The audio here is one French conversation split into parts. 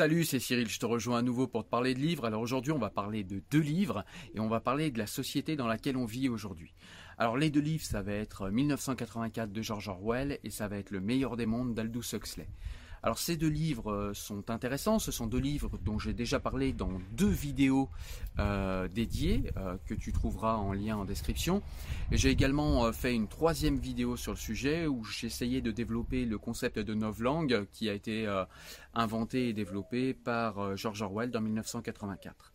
Salut, c'est Cyril, je te rejoins à nouveau pour te parler de livres. Alors aujourd'hui, on va parler de deux livres et on va parler de la société dans laquelle on vit aujourd'hui. Alors les deux livres, ça va être 1984 de George Orwell et ça va être Le meilleur des mondes d'Aldous Huxley. Alors ces deux livres euh, sont intéressants, ce sont deux livres dont j'ai déjà parlé dans deux vidéos euh, dédiées euh, que tu trouveras en lien en description. J'ai également fait une troisième vidéo sur le sujet où j'essayais de développer le concept de novlangue qui a été inventé et développé par George Orwell dans 1984.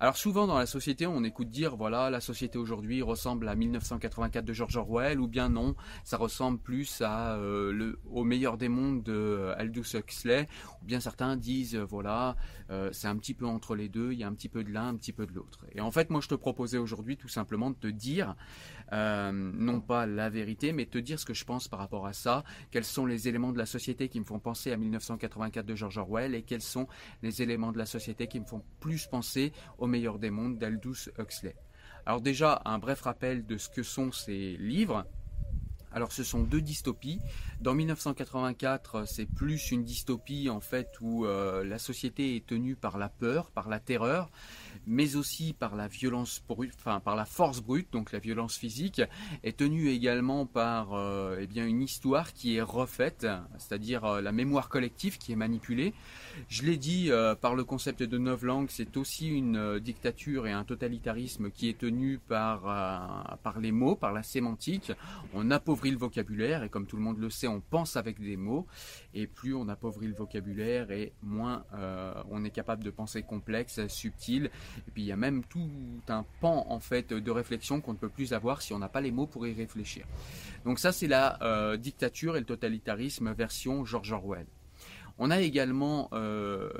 Alors souvent dans la société, on écoute dire voilà, la société aujourd'hui ressemble à 1984 de George Orwell, ou bien non, ça ressemble plus à euh, le, au meilleur des mondes de euh, Aldous Huxley, ou bien certains disent euh, voilà, euh, c'est un petit peu entre les deux, il y a un petit peu de l'un, un petit peu de l'autre. Et en fait, moi je te proposais aujourd'hui tout simplement de te dire euh, non pas la vérité, mais te dire ce que je pense par rapport à ça, quels sont les éléments de la société qui me font penser à 1984 de George Orwell et quels sont les éléments de la société qui me font plus penser au meilleur des mondes d'Aldous Huxley. Alors déjà, un bref rappel de ce que sont ces livres. Alors ce sont deux dystopies. Dans 1984, c'est plus une dystopie en fait où euh, la société est tenue par la peur, par la terreur, mais aussi par la violence brute, par la force brute, donc la violence physique, est tenue également par euh, eh une histoire qui est refaite, c'est-à-dire euh, la mémoire collective qui est manipulée. Je l'ai dit euh, par le concept de novlangue, c'est aussi une euh, dictature et un totalitarisme qui est tenu par euh, par les mots, par la sémantique. On appauvrit le vocabulaire et comme tout le monde le sait, on pense avec des mots et plus on appauvrit le vocabulaire et moins euh, on est capable de penser complexe, subtil. Et puis il y a même tout un pan en fait de réflexion qu'on ne peut plus avoir si on n'a pas les mots pour y réfléchir. Donc ça c'est la euh, dictature et le totalitarisme version George Orwell. On a également euh,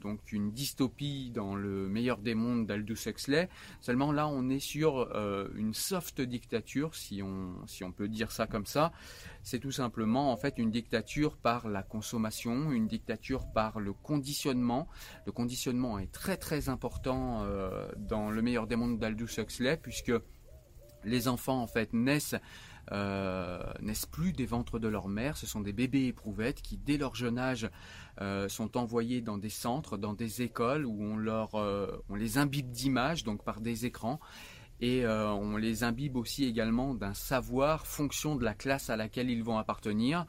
donc une dystopie dans le meilleur des mondes d'Aldous Huxley. Seulement là, on est sur euh, une soft dictature, si on peut dire ça comme ça. C'est tout simplement en fait une dictature par la consommation, une dictature par le conditionnement. Le conditionnement est très très important euh, dans le meilleur des mondes d'Aldous Huxley puisque les enfants en fait naissent euh, naissent plus des ventres de leur mère. Ce sont des bébés éprouvettes qui, dès leur jeune âge, euh, sont envoyés dans des centres, dans des écoles où on, euh, les imbibe d'images, donc par des écrans. Et euh, on les imbibe aussi également d'un savoir fonction de la classe à laquelle ils vont appartenir.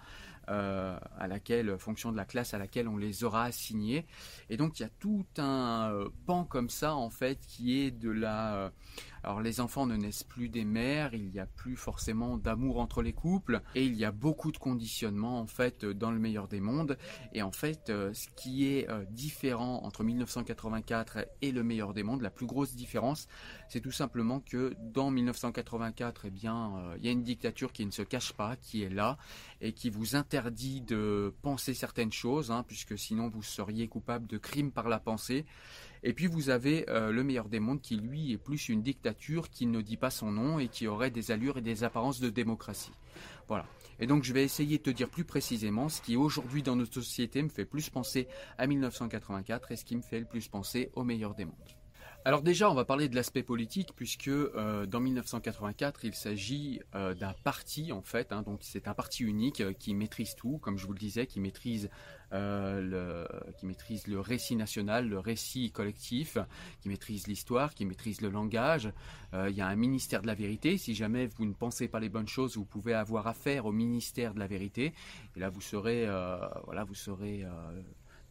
À laquelle, fonction de la classe à laquelle on les aura assignés. Et donc il y a tout un pan comme ça en fait qui est de la alors les enfants ne naissent plus des mères, il n'y a plus forcément d'amour entre les couples et il y a beaucoup de conditionnement en fait dans le meilleur des mondes. Et en fait euh, ce qui est euh, différent entre 1984 et le meilleur des mondes, la plus grosse différence, c'est tout simplement que dans 1984, eh bien euh, il y a une dictature qui ne se cache pas, qui est là et qui vous interdit de penser certaines choses hein, puisque sinon vous seriez coupable de crimes par la pensée Et puis vous avez le meilleur des mondes qui lui est plus une dictature qui ne dit pas son nom et qui aurait des allures et des apparences de démocratie. Voilà. Et donc je vais essayer de te dire plus précisément ce qui aujourd'hui dans notre société me fait plus penser à 1984 et ce qui me fait le plus penser au meilleur des mondes. Alors déjà, on va parler de l'aspect politique puisque euh, dans 1984, il s'agit euh, d'un parti en fait, hein, donc c'est un parti unique euh, qui maîtrise tout, comme je vous le disais, qui maîtrise le, qui maîtrise le récit national, le récit collectif, qui maîtrise l'histoire, qui maîtrise le langage. il y a un ministère de la vérité. Si jamais vous ne pensez pas les bonnes choses, vous pouvez avoir affaire au ministère de la vérité. Et là, vous serez, voilà, vous serez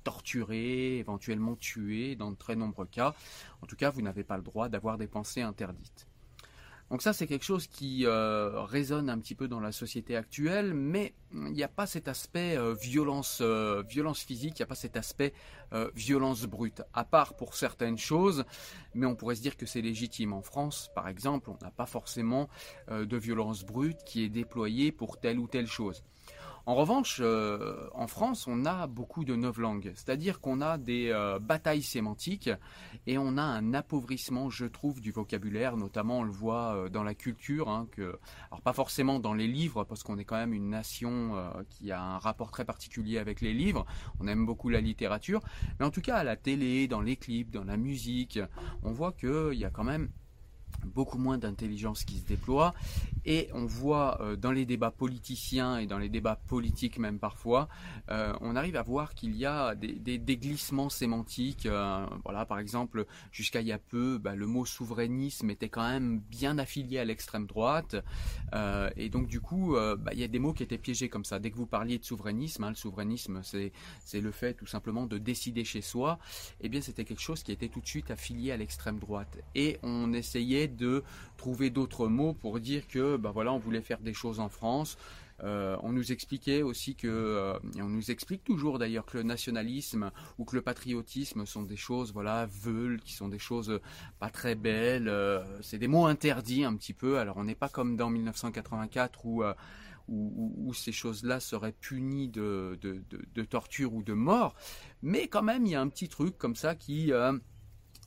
torturé, éventuellement tué dans de très nombreux cas. En tout cas, vous n'avez pas le droit d'avoir des pensées interdites. Donc ça, c'est quelque chose qui euh, résonne un petit peu dans la société actuelle, mais il n'y a pas cet aspect euh, violence, euh, violence physique, il n'y a pas cet aspect violence brute, à part pour certaines choses, mais on pourrait se dire que c'est légitime. En France, par exemple, on n'a pas forcément de violence brute qui est déployée pour telle ou telle chose. En revanche, euh, en France, on a beaucoup de langues, c'est-à-dire qu'on a des euh, batailles sémantiques et on a un appauvrissement, je trouve, du vocabulaire, notamment on le voit euh, dans la culture, hein, que, alors pas forcément dans les livres, parce qu'on est quand même une nation qui a un rapport très particulier avec les livres, on aime beaucoup la littérature, mais en tout cas à la télé, dans les clips, dans la musique, on voit qu'il y a quand même beaucoup moins d'intelligence qui se déploie et on voit euh, dans les débats politiciens et dans les débats politiques même parfois, euh, on arrive à voir qu'il y a des, des, glissements sémantiques. Euh, voilà, par exemple, jusqu'à il y a peu, bah, le mot souverainisme était quand même bien affilié à l'extrême droite et donc du coup, bah, il y a des mots qui étaient piégés comme ça. Dès que vous parliez de souverainisme, hein, le souverainisme c'est c'est le fait tout simplement de décider chez soi. Eh bien c'était quelque chose qui était tout de suite affilié à l'extrême droite et on essayait de trouver d'autres mots pour dire que ben voilà, on voulait faire des choses en France. Euh, on nous expliquait aussi que, euh, on nous explique toujours d'ailleurs que le nationalisme ou que le patriotisme sont des choses, voilà, veulent, qui sont des choses pas très belles. Euh, c'est des mots interdits un petit peu. Alors on n'est pas comme dans 1984 où où, ces choses-là seraient punies de, de, torture ou de mort, mais quand même il y a un petit truc comme ça qui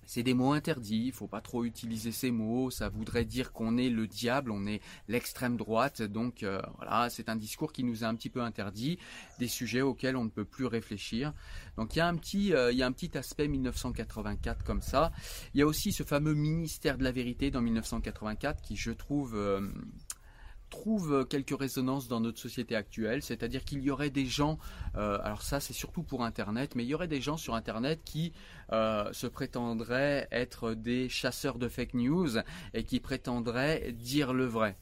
c'est des mots interdits, il faut pas trop utiliser ces mots, ça voudrait dire qu'on est le diable, on est l'extrême droite, donc euh, voilà, c'est un discours qui nous a un petit peu interdit, des sujets auxquels on ne peut plus réfléchir. Donc il y a un petit, euh, il y a un petit aspect 1984 comme ça. Il y a aussi ce fameux ministère de la vérité dans 1984 qui je trouve euh, trouve euh, quelques résonances dans notre société actuelle, c'est-à-dire qu'il y aurait des gens, euh, alors ça c'est surtout pour Internet, mais il y aurait des gens sur Internet qui euh, se prétendraient être des chasseurs de fake news et qui prétendraient dire le vrai.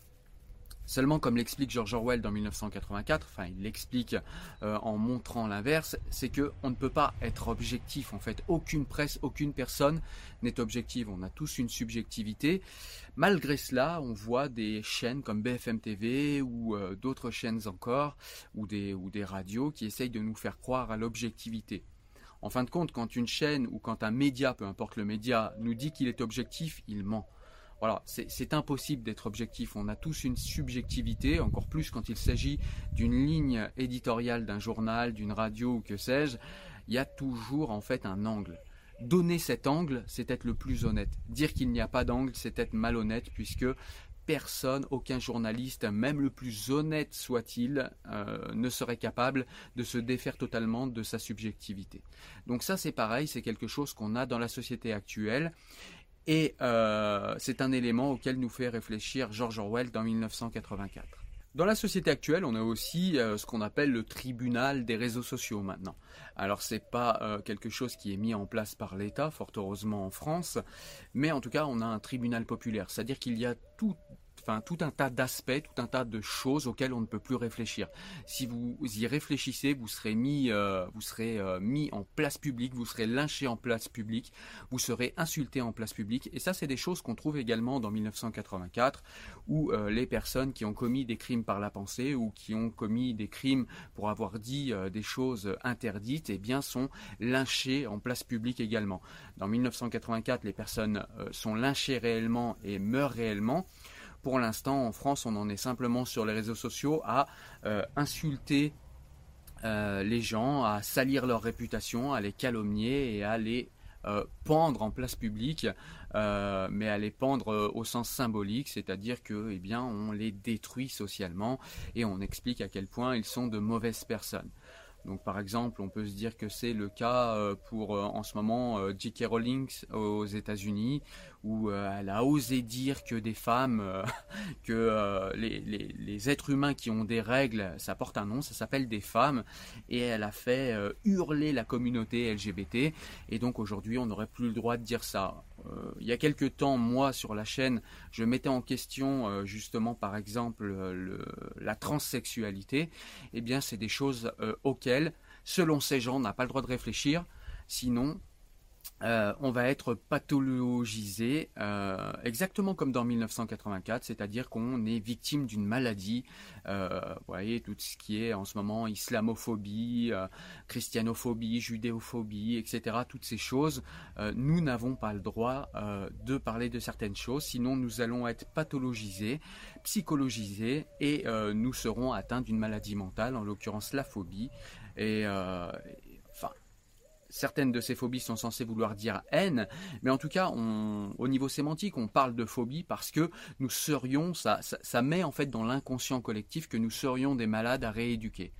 Seulement, comme l'explique George Orwell dans 1984, enfin il l'explique euh, en montrant l'inverse, c'est que on ne peut pas être objectif. En fait, aucune presse, aucune personne n'est objective. On a tous une subjectivité. Malgré cela, on voit des chaînes comme BFM TV ou euh, d'autres chaînes encore, des, ou des radios qui essayent de nous faire croire à l'objectivité. En fin de compte, quand une chaîne ou quand un média, peu importe le média, nous dit qu'il est objectif, il ment. Voilà, c'est impossible d'être objectif. On a tous une subjectivité, encore plus quand il s'agit d'une ligne éditoriale d'un journal, d'une radio ou que sais-je. Il y a toujours en fait un angle. Donner cet angle, c'est être le plus honnête. Dire qu'il n'y a pas d'angle, c'est être malhonnête puisque personne, aucun journaliste, même le plus honnête soit-il, euh, ne serait capable de se défaire totalement de sa subjectivité. Donc ça c'est pareil, c'est quelque chose qu'on a dans la société actuelle et euh, c'est un élément auquel nous fait réfléchir George Orwell dans 1984. Dans la société actuelle, on a aussi euh, ce qu'on appelle le tribunal des réseaux sociaux maintenant. Alors c'est pas euh, quelque chose qui est mis en place par l'État, fort heureusement en France, mais en tout cas on a un tribunal populaire, c'est-à-dire qu'il y a tout enfin tout un tas d'aspects, tout un tas de choses auxquelles on ne peut plus réfléchir. Si vous y réfléchissez, vous serez mis, euh, vous serez euh, mis en place publique, vous serez lynché en place publique, vous serez insulté en place publique. Et ça, c'est des choses qu'on trouve également dans 1984, où euh, les personnes qui ont commis des crimes par la pensée ou qui ont commis des crimes pour avoir dit des choses interdites, eh bien, sont lynchées en place publique également. Dans 1984, les personnes sont lynchées réellement et meurent réellement. Pour l'instant, en France, on en est simplement sur les réseaux sociaux à euh, insulter euh, les gens, à salir leur réputation, à les calomnier et à les pendre en place publique, mais à les pendre au sens symbolique, c'est-à-dire que, eh on les détruit socialement et on explique à quel point ils sont de mauvaises personnes. Donc par exemple, on peut se dire que c'est le cas euh, pour euh, en ce moment euh, J.K. Rowling aux États-Unis, où elle a osé dire que des femmes, que les, êtres humains qui ont des règles, ça porte un nom, ça s'appelle des femmes, et elle a fait hurler la communauté LGBT. Et donc aujourd'hui, on n'aurait plus le droit de dire ça. Euh, il y a quelques temps, moi, sur la chaîne, je mettais en question euh, justement, par exemple, la transsexualité. Eh bien, c'est des choses euh, auxquelles, selon ces gens, on n'a pas le droit de réfléchir. Sinon, euh, on va être pathologisé euh, exactement comme dans 1984, c'est-à-dire qu'on est victime d'une maladie. Euh, vous voyez, tout ce qui est en ce moment islamophobie, christianophobie, judéophobie, etc. Toutes ces choses, nous n'avons pas le droit de parler de certaines choses, sinon nous allons être pathologisés, psychologisés, et nous serons atteints d'une maladie mentale, en l'occurrence la phobie. Certaines de ces phobies sont censées vouloir dire haine, mais en tout cas, au niveau sémantique, on parle de phobie parce que nous serions, ça, ça, met en fait dans l'inconscient collectif que nous serions des malades à rééduquer.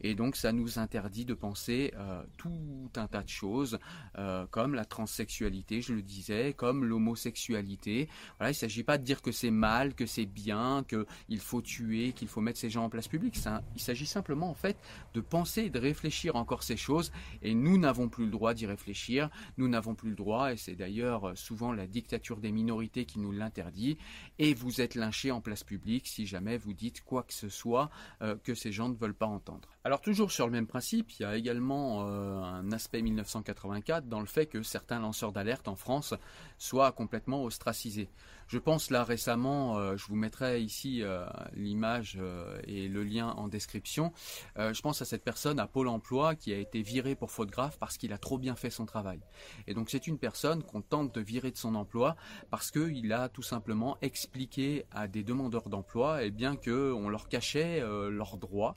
Et donc, ça nous interdit de penser euh, tout un tas de choses, euh, comme la transsexualité, je le disais, comme l'homosexualité. Voilà, il ne s'agit pas de dire que c'est mal, que c'est bien, qu'il faut tuer, qu'il faut mettre ces gens en place publique. Ça, il s'agit simplement en fait de penser de réfléchir encore ces choses, et nous n'avons plus le droit d'y réfléchir, nous n'avons plus le droit, et c'est d'ailleurs euh, souvent la dictature des minorités qui nous l'interdit, et vous êtes lynché en place publique si jamais vous dites quoi que ce soit euh, que ces gens ne veulent pas entendre. Alors toujours sur le même principe, il y a également euh, un aspect 1984 dans le fait que certains lanceurs d'alerte en France soient complètement ostracisés. Je pense là récemment, euh, je vous mettrai ici euh, l'image euh, et le lien en description. je pense à cette personne à Pôle Emploi qui a été viré pour faute grave parce qu'il a trop bien fait son travail. Et donc c'est une personne qu'on tente de virer de son emploi parce qu'il a tout simplement expliqué à des demandeurs d'emploi et eh bien que on leur cachait leurs droits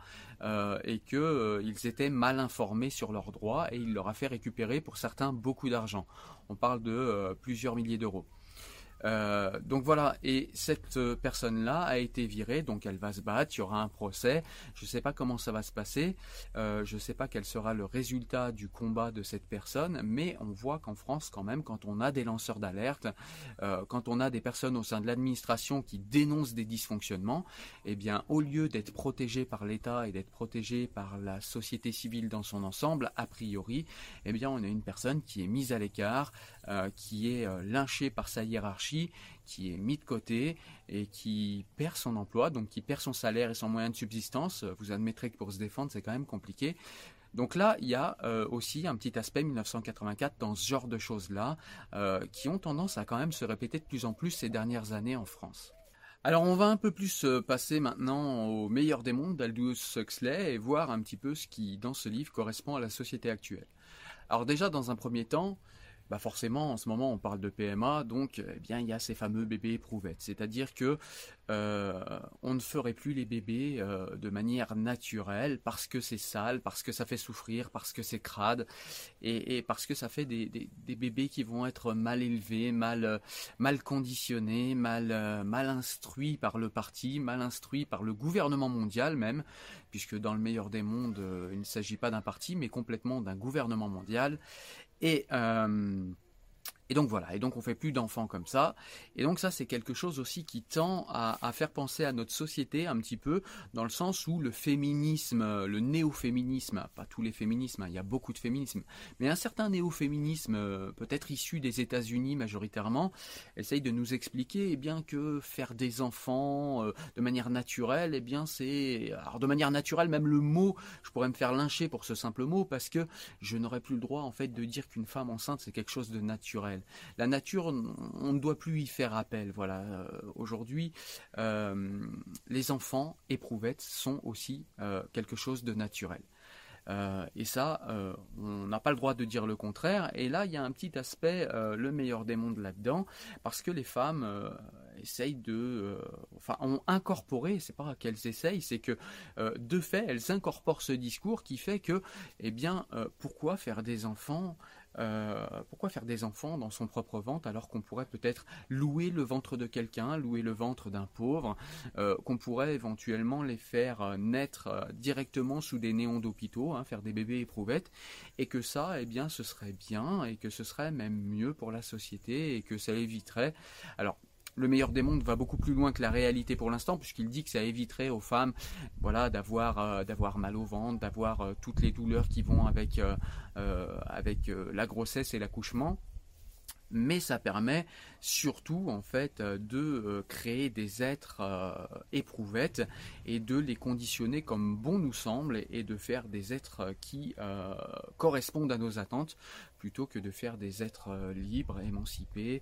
et qu'ils étaient mal informés sur leurs droits et il leur a fait récupérer pour certains beaucoup d'argent. On parle de plusieurs milliers d'euros. Euh, donc voilà, et cette euh, personne-là a été virée, donc elle va se battre, il y aura un procès. Je ne sais pas comment ça va se passer, euh, je ne sais pas quel sera le résultat du combat de cette personne, mais on voit qu'en France, quand même, quand on a des lanceurs d'alerte, quand on a des personnes au sein de l'administration qui dénoncent des dysfonctionnements, eh bien, au lieu d'être protégés par l'État et d'être protégés par la société civile dans son ensemble, a priori, eh bien, on a une personne qui est mise à l'écart, qui est lynchée par sa hiérarchie qui est mis de côté et qui perd son emploi, donc qui perd son salaire et son moyen de subsistance. Vous admettrez que pour se défendre, c'est quand même compliqué. Donc là, il y a euh, aussi un petit aspect 1984 dans ce genre de choses-là, euh, qui ont tendance à quand même se répéter de plus en plus ces dernières années en France. Alors on va un peu plus euh, passer maintenant au meilleur des mondes d'Aldous Huxley et voir un petit peu ce qui, dans ce livre, correspond à la société actuelle. Alors déjà, dans un premier temps, bah forcément en ce moment on parle de PMA, donc eh bien il y a ces fameux bébés éprouvettes, c'est-à-dire que euh, on ne ferait plus les bébés euh, de manière naturelle parce que c'est sale, parce que ça fait souffrir, parce que c'est crade et, parce que ça fait des, bébés qui vont être mal élevés, mal conditionnés, mal instruits par le parti, mal instruits par le gouvernement mondial même, puisque dans le meilleur des mondes euh, il ne s'agit pas d'un parti mais complètement d'un gouvernement mondial et, euh, et donc voilà, et donc on fait plus d'enfants comme ça. Et donc ça c'est quelque chose aussi qui tend à, faire penser à notre société un petit peu, dans le sens où le féminisme, le néo-féminisme, pas tous les féminismes, hein, il y a beaucoup de féminisme, mais un certain néo-féminisme, euh, peut-être issu des États-Unis majoritairement, essaye de nous expliquer eh bien que faire des enfants euh, de manière naturelle, eh bien c'est, alors de manière naturelle même le mot, je pourrais me faire lyncher pour ce simple mot parce que je n'aurais plus le droit en fait de dire qu'une femme enceinte c'est quelque chose de naturel. La nature, on ne doit plus y faire appel. Voilà. Euh, aujourd'hui, euh, les enfants éprouvettes sont aussi euh, quelque chose de naturel. et ça, on n'a pas le droit de dire le contraire. Et là, il y a un petit aspect, le meilleur des mondes là-dedans, parce que les femmes essayent de, enfin, ont incorporé, c'est pas qu'elles essayent, c'est que de fait, elles incorporent ce discours qui fait que, eh bien, pourquoi faire des enfants euh, pourquoi faire des enfants dans son propre ventre alors qu'on pourrait peut-être louer le ventre de quelqu'un, louer le ventre d'un pauvre, euh, qu'on pourrait éventuellement les faire euh, naître directement sous des néons d'hôpitaux, hein, faire des bébés éprouvettes, et que ça, eh bien, ce serait bien et que ce serait même mieux pour la société et que ça éviterait. Alors le meilleur des mondes va beaucoup plus loin que la réalité pour l'instant, puisqu'il dit que ça éviterait aux femmes, euh, d'avoir mal au ventre, d'avoir euh, toutes les douleurs qui vont avec euh, avec la grossesse et l'accouchement. Mais ça permet surtout en fait de créer des êtres éprouvettes et de les conditionner comme bon nous semble et de faire des êtres qui correspondent à nos attentes plutôt que de faire des êtres libres, émancipés.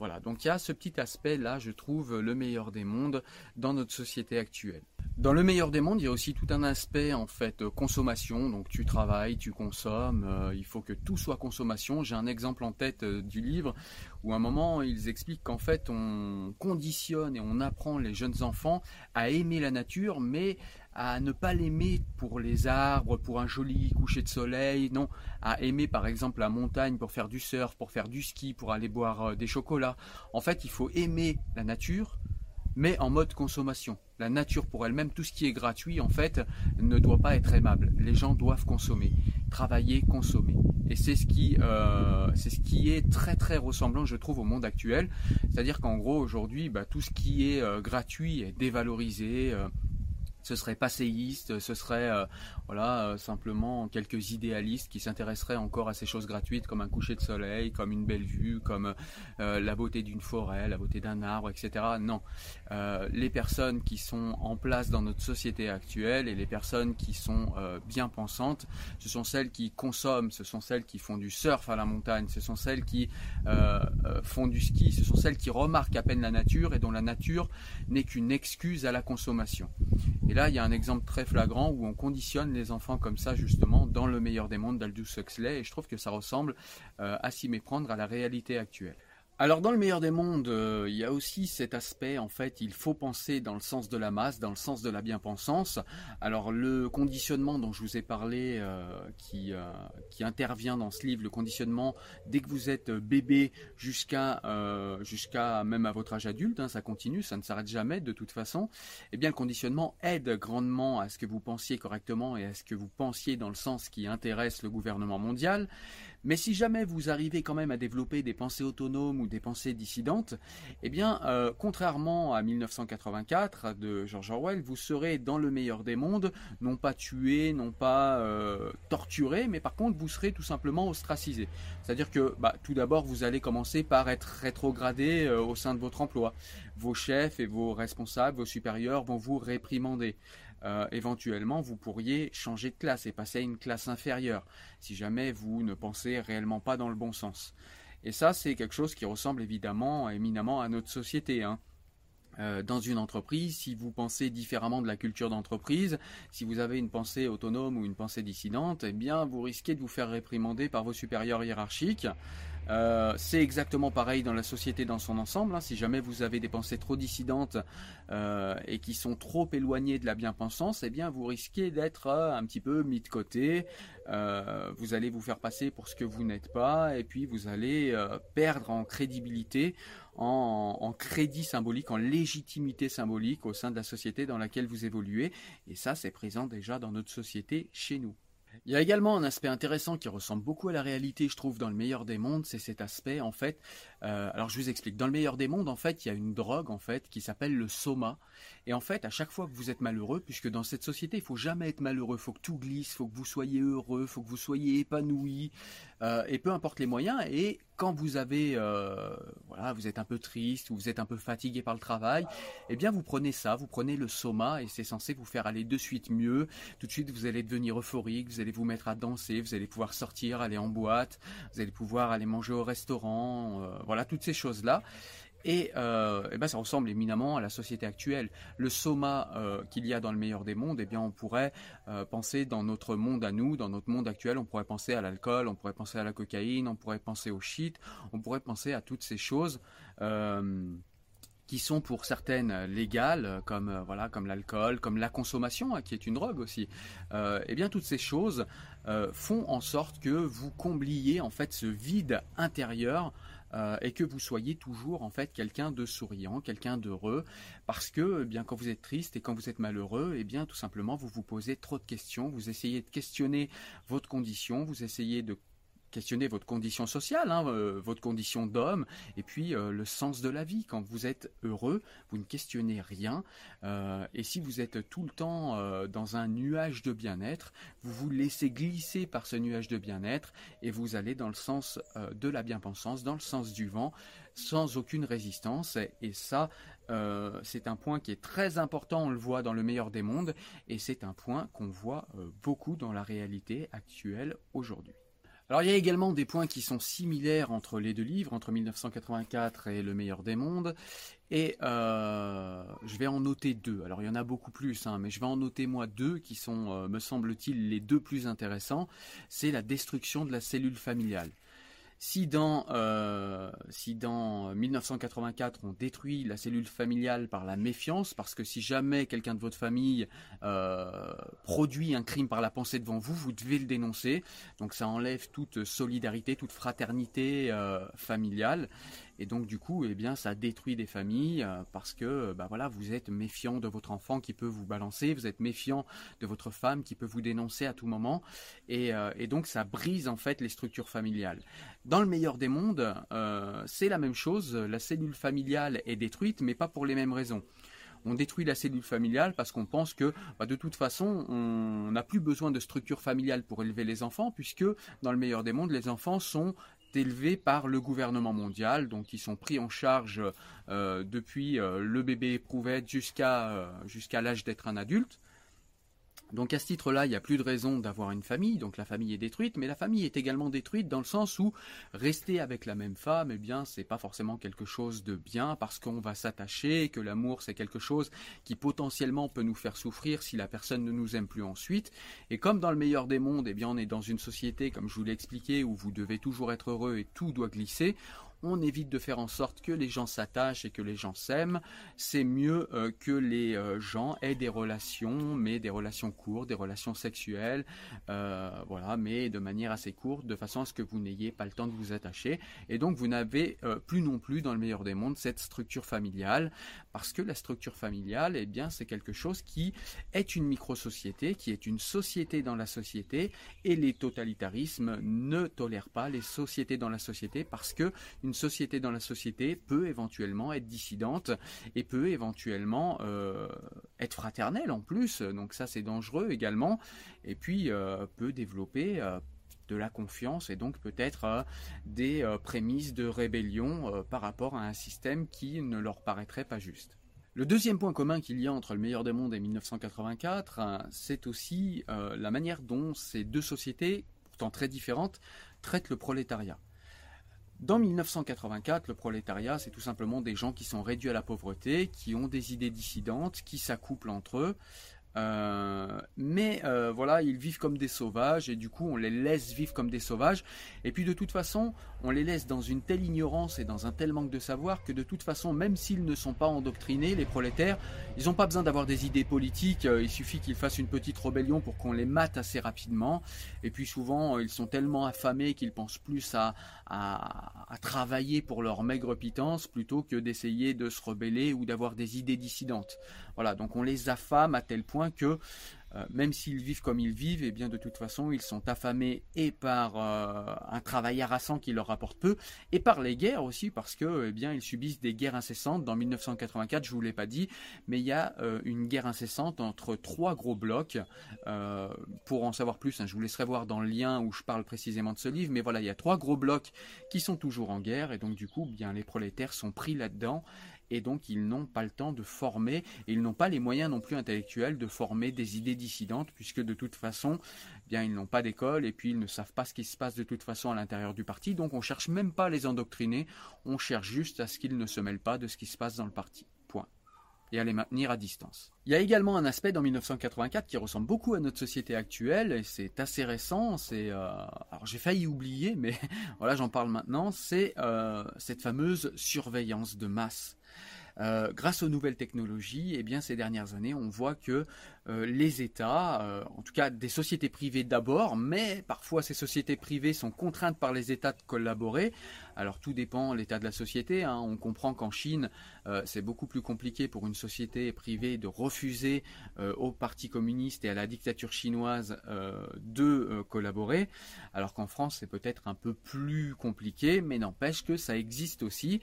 Euh, voilà, donc il y a ce petit aspect-là, je trouve, le meilleur des mondes dans notre société actuelle. Dans le meilleur des mondes, il y a aussi tout un aspect en fait consommation. Donc tu travailles, tu consommes. Euh, il faut que tout soit consommation. J'ai un exemple en tête euh, du livre où à un moment ils expliquent qu'en fait on conditionne et on apprend les jeunes enfants à aimer la nature, mais à ne pas l'aimer pour les arbres, pour un joli coucher de soleil, non, à aimer par exemple la montagne pour faire du surf, pour faire du ski, pour aller boire euh, des chocolats. En fait, il faut aimer la nature, mais en mode consommation. La nature pour elle-même, tout ce qui est gratuit, en fait, ne doit pas être aimable. Les gens doivent consommer, travailler, consommer. Et c'est ce qui, euh, ce qui est très très ressemblant, je trouve, au monde actuel. C'est-à-dire qu'en gros, aujourd'hui, bah, tout ce qui est euh, gratuit est dévalorisé. Ce serait passéiste, ce serait euh, euh, simplement quelques idéalistes qui s'intéresseraient encore à ces choses gratuites comme un coucher de soleil, comme une belle vue, comme euh, la beauté d'une forêt, la beauté d'un arbre, etc. Non, les personnes qui sont en place dans notre société actuelle et les personnes qui sont bien pensantes, ce sont celles qui consomment, ce sont celles qui font du surf à la montagne, ce sont celles qui font du ski, ce sont celles qui remarquent à peine la nature et dont la nature n'est qu'une excuse à la consommation. Il y a un exemple très flagrant où on conditionne les enfants comme ça, justement, dans le meilleur des mondes d'Aldous Huxley, et je trouve que ça ressemble euh, à s'y méprendre à la réalité actuelle. Alors dans le meilleur des mondes, euh, il y a aussi cet aspect, en fait, il faut penser dans le sens de la masse, dans le sens de la bien-pensance. Alors le conditionnement dont je vous ai parlé, euh, qui, euh, qui intervient dans ce livre, le conditionnement dès que vous êtes bébé jusqu'à jusqu'à même à votre âge adulte, hein, ça continue, ça ne s'arrête jamais de toute façon. Eh bien le conditionnement aide grandement à ce que vous pensiez correctement et à ce que vous pensiez dans le sens qui intéresse le gouvernement mondial. Mais si jamais vous arrivez quand même à développer des pensées autonomes ou des pensées dissidentes, eh bien, euh, contrairement à 1984 de George Orwell, vous serez dans le meilleur des mondes, non pas tué, non pas euh, torturé, mais par contre, vous serez tout simplement ostracisé. C'est-à-dire que, bah, tout d'abord, vous allez commencer par être rétrogradé euh, au sein de votre emploi. Vos chefs et vos responsables, vos supérieurs vont vous réprimander. Éventuellement vous pourriez changer de classe et passer à une classe inférieure si jamais vous ne pensez réellement pas dans le bon sens. Et ça, c'est quelque chose qui ressemble évidemment éminemment à notre société. Hein. Euh, dans une entreprise, si vous pensez différemment de la culture d'entreprise, si vous avez une pensée autonome ou une pensée dissidente, eh bien vous risquez de vous faire réprimander par vos supérieurs hiérarchiques. Euh, c'est exactement pareil dans la société dans son ensemble. Hein. Si jamais vous avez des pensées trop dissidentes euh, et qui sont trop éloignées de la bien-pensance, eh bien vous risquez d'être euh, un petit peu mis de côté. vous allez vous faire passer pour ce que vous n'êtes pas et puis vous allez perdre en crédibilité, en, en, crédit symbolique, en légitimité symbolique au sein de la société dans laquelle vous évoluez. Et ça, c'est présent déjà dans notre société chez nous. Il y a également un aspect intéressant qui ressemble beaucoup à la réalité, je trouve, dans le meilleur des mondes, c'est cet aspect, en fait, euh, alors je vous explique, dans le meilleur des mondes, en fait, il y a une drogue, en fait, qui s'appelle le soma, et en fait, à chaque fois que vous êtes malheureux, puisque dans cette société, il faut jamais être malheureux, faut que tout glisse, faut que vous soyez heureux, faut que vous soyez épanoui, euh, et peu importe les moyens, et quand vous avez, euh, voilà, vous êtes un peu triste, ou vous êtes un peu fatigué par le travail, eh bien vous prenez ça, vous prenez le soma, et c'est censé vous faire aller de suite mieux, tout de suite vous allez devenir euphorique, vous allez vous mettre à danser, vous allez pouvoir sortir, aller en boîte, vous allez pouvoir aller manger au restaurant, euh, voilà, toutes ces choses-là. Et, euh, eh ben ça ressemble éminemment à la société actuelle. Le soma euh, qu'il y a dans le meilleur des mondes, eh bien on pourrait euh, penser dans notre monde à nous, dans notre monde actuel, on pourrait penser à l'alcool, on pourrait penser à la cocaïne, on pourrait penser au shit, on pourrait penser à toutes ces choses qui sont pour certaines légales, comme l'alcool, comme la consommation, hein, qui est une drogue aussi. eh bien toutes ces choses font en sorte que vous combliez en fait ce vide intérieur euh, et que vous soyez toujours en fait quelqu'un de souriant, quelqu'un d'heureux, parce que eh bien quand vous êtes triste et quand vous êtes malheureux, eh bien tout simplement vous vous posez trop de questions, vous essayez de questionner votre condition, vous essayez de questionner votre condition sociale, hein, euh, votre condition d'homme, et puis euh, le sens de la vie. Quand vous êtes heureux, vous ne questionnez rien. Euh, et si vous êtes tout le temps dans un nuage de bien-être, vous vous laissez glisser par ce nuage de bien-être et vous allez dans le sens de la bien-pensance, dans le sens du vent, sans aucune résistance. Et, ça, c'est un point qui est très important, on le voit dans le meilleur des mondes, et c'est un point qu'on voit beaucoup dans la réalité actuelle aujourd'hui. Alors il y a également des points qui sont similaires entre les deux livres, entre 1984 et Le meilleur des mondes, et euh, je vais en noter deux. Alors il y en a beaucoup plus, hein, mais je vais en noter moi deux qui sont, euh, me semble-t-il, les deux plus intéressants. C'est la destruction de la cellule familiale. Si dans, euh, si dans 1984 on détruit la cellule familiale par la méfiance, parce que si jamais quelqu'un de votre famille euh, produit un crime par la pensée devant vous, vous devez le dénoncer. Donc ça enlève toute solidarité, toute fraternité euh, familiale. Et donc du coup, eh bien, ça détruit des familles euh, parce que bah voilà, vous êtes méfiant de votre enfant qui peut vous balancer, vous êtes méfiant de votre femme qui peut vous dénoncer à tout moment, et, euh, donc ça brise en fait les structures familiales. Dans le meilleur des mondes, euh, c'est la même chose. La cellule familiale est détruite, mais pas pour les mêmes raisons on détruit la cellule familiale parce qu'on pense que bah, de toute façon on n'a plus besoin de structure familiale pour élever les enfants puisque dans le meilleur des mondes les enfants sont élevés par le gouvernement mondial, donc ils sont pris en charge euh, depuis euh, le bébé éprouvette jusqu'à euh, jusqu'à l'âge d'être un adulte. Donc à ce titre-là, il n'y a plus de raison d'avoir une famille, donc la famille est détruite, mais la famille est également détruite dans le sens où rester avec la même femme, eh bien, c'est pas forcément quelque chose de bien parce qu'on va s'attacher, que l'amour c'est quelque chose qui potentiellement peut nous faire souffrir si la personne ne nous aime plus ensuite. Et comme dans le meilleur des mondes, eh bien, on est dans une société, comme je vous l'ai expliqué, où vous devez toujours être heureux et tout doit glisser on évite de faire en sorte que les gens s'attachent et que les gens s'aiment. C'est mieux euh, que les euh, gens aient des relations, mais des relations courtes, des relations sexuelles, euh, voilà, mais de manière assez courte, de façon à ce que vous n'ayez pas le temps de vous attacher. Et donc vous n'avez plus non plus, dans le meilleur des mondes, cette structure familiale, parce que la structure familiale, eh bien, c'est quelque chose qui est une micro-société, qui est une société dans la société, et les totalitarismes ne tolèrent pas les sociétés dans la société parce que société dans la société peut éventuellement être dissidente et peut éventuellement euh, être fraternelle en plus. Donc ça c'est dangereux également. Et puis euh, peut développer euh, de la confiance et donc peut-être des prémices de rébellion par rapport à un système qui ne leur paraîtrait pas juste. Le deuxième point commun qu'il y a entre le meilleur des mondes et 1984, c'est aussi la manière dont ces deux sociétés, pourtant très différentes, traitent le prolétariat. Dans 1984, le prolétariat, c'est tout simplement des gens qui sont réduits à la pauvreté, qui ont des idées dissidentes, qui s'accouplent entre eux, Euh, mais euh, voilà, ils vivent comme des sauvages et du coup on les laisse vivre comme des sauvages. Et puis de toute façon, on les laisse dans une telle ignorance et dans un tel manque de savoir que de toute façon, même s'ils ne sont pas endoctrinés, les prolétaires, ils n'ont pas besoin d'avoir des idées politiques. Euh, il suffit qu'ils fassent une petite rébellion pour qu'on les mate assez rapidement. Et puis souvent, ils sont tellement affamés qu'ils pensent plus à, à, travailler pour leur maigre pitance plutôt que d'essayer de se rebeller ou d'avoir des idées dissidentes. Voilà, donc on les affame à tel point que euh, même s'ils vivent comme ils vivent, et eh bien de toute façon ils sont affamés et par euh, un travail harassant qui leur rapporte peu, et par les guerres aussi parce que eh bien ils subissent des guerres incessantes. Dans 1984, je vous l'ai pas dit, mais il y a euh, une guerre incessante entre trois gros blocs. pour en savoir plus, hein, je vous laisserai voir dans le lien où je parle précisément de ce livre, mais voilà, il y a trois gros blocs qui sont toujours en guerre, et donc du coup, bien les prolétaires sont pris là-dedans et donc ils n'ont pas le temps de former, et ils n'ont pas les moyens non plus intellectuels de former des idées dissidentes, puisque de toute façon, eh bien ils n'ont pas d'école, et puis ils ne savent pas ce qui se passe de toute façon à l'intérieur du parti, donc on cherche même pas à les endoctriner, on cherche juste à ce qu'ils ne se mêlent pas de ce qui se passe dans le parti. Point et à les maintenir à distance. Il y a également un aspect dans 1984 qui ressemble beaucoup à notre société actuelle, et c'est assez récent, c'est... Euh, alors j'ai failli oublier, mais voilà, j'en parle maintenant, c'est euh, cette fameuse surveillance de masse. Euh, grâce aux nouvelles technologies, eh bien, ces dernières années, on voit que euh, les États, euh, en tout cas des sociétés privées d'abord, mais parfois ces sociétés privées sont contraintes par les États de collaborer. Alors tout dépend l'état de la société. Hein. On comprend qu'en Chine, c'est beaucoup plus compliqué pour une société privée de refuser au Parti communiste et à la dictature chinoise de collaborer, alors qu'en France c'est peut-être un peu plus compliqué, mais n'empêche que ça existe aussi.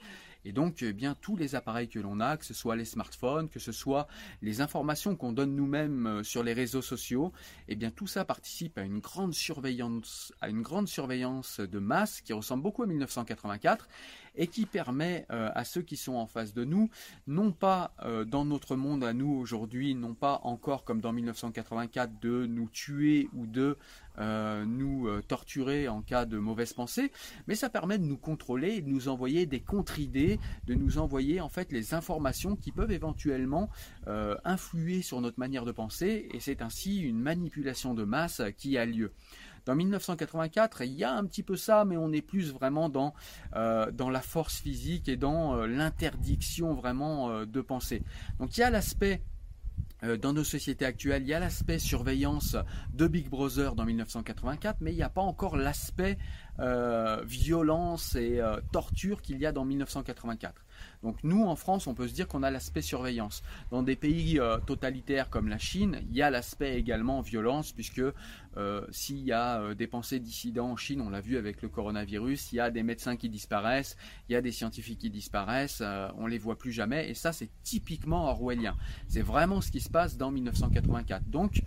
Et donc, eh bien, tous les appareils que l'on a, que ce soit les smartphones, que ce soit les informations qu'on donne nous-mêmes euh, sur les réseaux sociaux, eh bien, tout ça participe à une grande surveillance, à une grande surveillance de masse qui ressemble beaucoup à 1984 et qui permet euh, à ceux qui sont en face de nous, non pas euh, dans notre monde à nous aujourd'hui, non pas encore comme dans 1984 de nous tuer ou de euh, nous torturer en cas de mauvaise pensée, mais ça permet de nous contrôler de nous envoyer des contre-idées, de nous envoyer en fait les informations qui peuvent éventuellement influer sur notre manière de penser, et c'est ainsi une manipulation de masse qui a lieu. Dans 1984, il y a un petit peu ça, mais on est plus vraiment dans, euh, dans la force physique et dans euh, l'interdiction vraiment euh, de penser. Donc il y a l'aspect dans nos sociétés actuelles, il y a l'aspect surveillance de Big Brother dans 1984, mais il n'y a pas encore l'aspect violence et torture qu'il y a dans 1984. Donc nous, en France, on peut se dire qu'on a l'aspect surveillance. Dans des pays euh, totalitaires comme la Chine, il y a l'aspect également violence, puisque euh, s'il y a euh, des pensées dissidents en Chine, on l'a vu avec le coronavirus, il y a des médecins qui disparaissent, il y a des scientifiques qui disparaissent, on les voit plus jamais, et ça c'est typiquement orwellien. C'est vraiment ce qui se passe dans 1984. Donc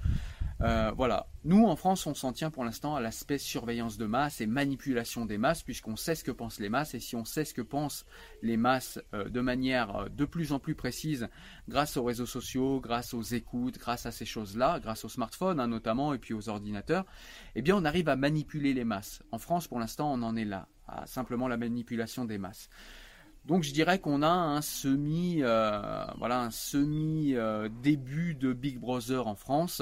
euh, voilà. Nous, en France, on s'en tient pour l'instant à l'aspect surveillance de masse et manipulation des masses, puisqu'on sait ce que pensent les masses, et si on sait ce que pensent les masses euh, de manière euh, de plus en plus précise, grâce aux réseaux sociaux, grâce aux écoutes, grâce à ces choses-là, grâce aux smartphones hein, notamment, et puis aux ordinateurs, eh bien, on arrive à manipuler les masses. En France, pour l'instant, on en est là, à simplement la manipulation des masses. Donc je dirais qu'on a un semi, voilà, un semi début de Big Brother en France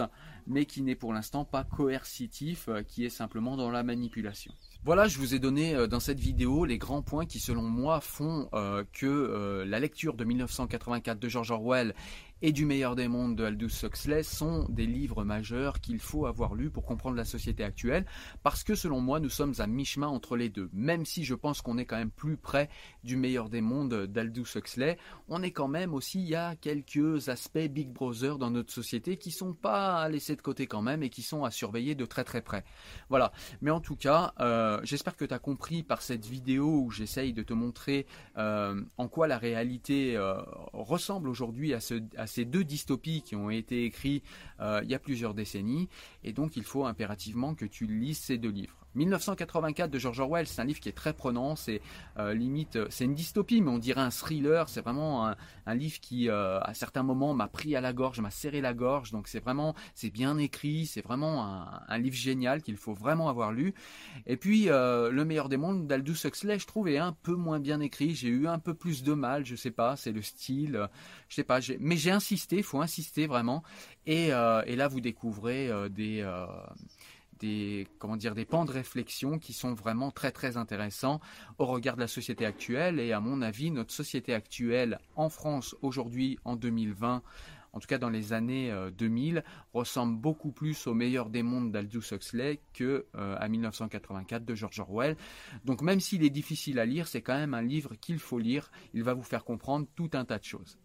mais qui n'est pour l'instant pas coercitif, euh, qui est simplement dans la manipulation. Voilà, je vous ai donné euh, dans cette vidéo les grands points qui selon moi font euh, que la lecture de 1984 de George Orwell et du meilleur des mondes de Aldous Huxley sont des livres majeurs qu'il faut avoir lus pour comprendre la société actuelle, parce que selon moi nous sommes à mi-chemin entre les deux. Même si je pense qu'on est quand même plus près du meilleur des mondes d'Aldous Huxley, on est quand même aussi, il y a quelques aspects Big Brother dans notre société qui sont pas laissés de côté quand même et qui sont à surveiller de très très près. Voilà, mais en tout cas, euh, j'espère que tu as compris par cette vidéo où j'essaye de te montrer euh, en quoi la réalité euh, ressemble aujourd'hui à ce... ces deux dystopies qui ont été écrites euh, il y a plusieurs décennies, et donc il faut impérativement que tu lises ces deux livres. 1984 de George Orwell, c'est un livre qui est très prenant, c'est euh, limite, euh, c'est une dystopie, mais on dirait un thriller, c'est vraiment un, livre qui, euh, à certains moments, m'a pris à la gorge, m'a serré la gorge, donc c'est vraiment, c'est bien écrit, c'est vraiment un, livre génial qu'il faut vraiment avoir lu. Et puis, Le meilleur des mondes d'Aldous Huxley, je trouve, est un peu moins bien écrit, j'ai eu un peu plus de mal, je sais pas, c'est le style, je sais pas, mais j'ai un insister, faut insister vraiment. Et, et là, vous découvrez des des comment dire des pans de réflexion qui sont vraiment très très intéressants au regard de la société actuelle et à mon avis notre société actuelle en France aujourd'hui en 2020 en tout cas dans les années 2000, euh, ressemble beaucoup plus au meilleur des mondes d'Aldous Huxley que euh, à 1984 de George Orwell. Donc même s'il est difficile à lire, c'est quand même un livre qu'il faut lire. Il va vous faire comprendre tout un tas de choses.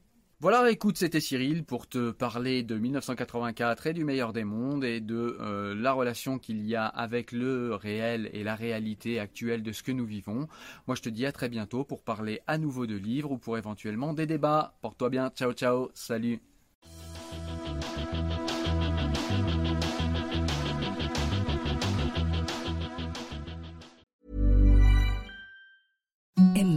Voilà, écoute, c'était Cyril pour te parler de 1984 et du meilleur des mondes et de euh, la relation qu'il y a avec le réel et la réalité actuelle de ce que nous vivons. Moi, je te dis à très bientôt pour parler à nouveau de livres ou pour éventuellement des débats. Porte-toi bien, ciao ciao, salut.